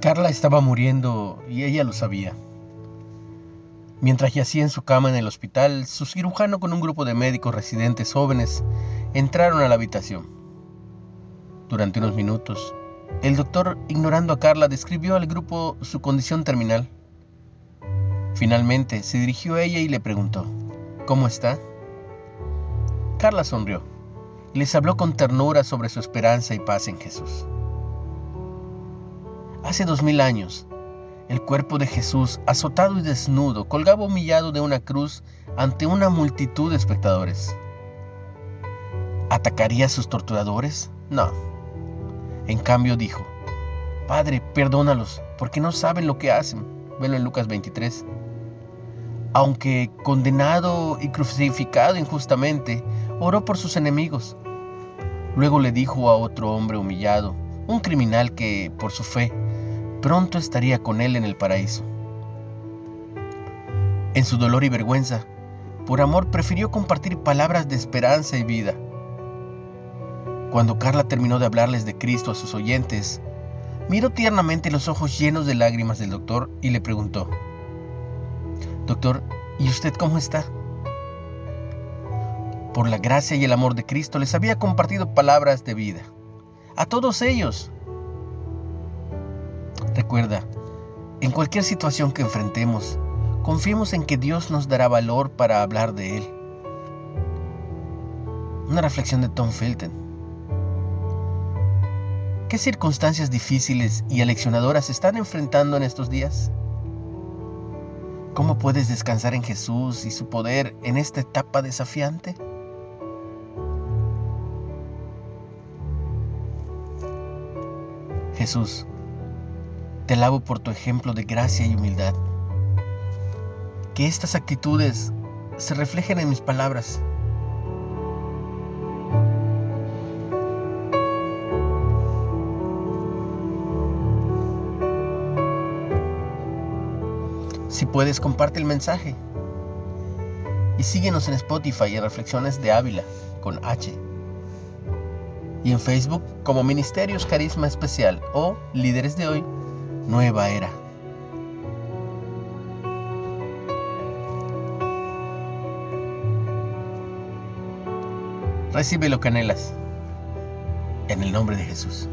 Carla estaba muriendo y ella lo sabía. Mientras yacía en su cama en el hospital, su cirujano con un grupo de médicos residentes jóvenes entraron a la habitación. Durante unos minutos, el doctor, ignorando a Carla, describió al grupo su condición terminal. Finalmente, se dirigió a ella y le preguntó, ¿Cómo está? Carla sonrió y les habló con ternura sobre su esperanza y paz en Jesús. Hace dos mil años, el cuerpo de Jesús, azotado y desnudo, colgaba humillado de una cruz ante una multitud de espectadores. ¿Atacaría a sus torturadores? No. En cambio dijo, Padre, perdónalos, porque no saben lo que hacen. Velo en Lucas 23. Aunque condenado y crucificado injustamente, oró por sus enemigos. Luego le dijo a otro hombre humillado, un criminal que, por su fe, pronto estaría con él en el paraíso. En su dolor y vergüenza, por amor prefirió compartir palabras de esperanza y vida. Cuando Carla terminó de hablarles de Cristo a sus oyentes, miró tiernamente los ojos llenos de lágrimas del doctor y le preguntó, Doctor, ¿y usted cómo está? Por la gracia y el amor de Cristo les había compartido palabras de vida. A todos ellos, Recuerda, en cualquier situación que enfrentemos, confiemos en que Dios nos dará valor para hablar de Él. Una reflexión de Tom Felton. ¿Qué circunstancias difíciles y aleccionadoras están enfrentando en estos días? ¿Cómo puedes descansar en Jesús y su poder en esta etapa desafiante? Jesús, te alabo por tu ejemplo de gracia y humildad. Que estas actitudes se reflejen en mis palabras. Si puedes, comparte el mensaje. Y síguenos en Spotify en Reflexiones de Ávila con H. Y en Facebook como Ministerios Carisma Especial o Líderes de Hoy nueva era. Recibe lo que anhelas. En el nombre de Jesús.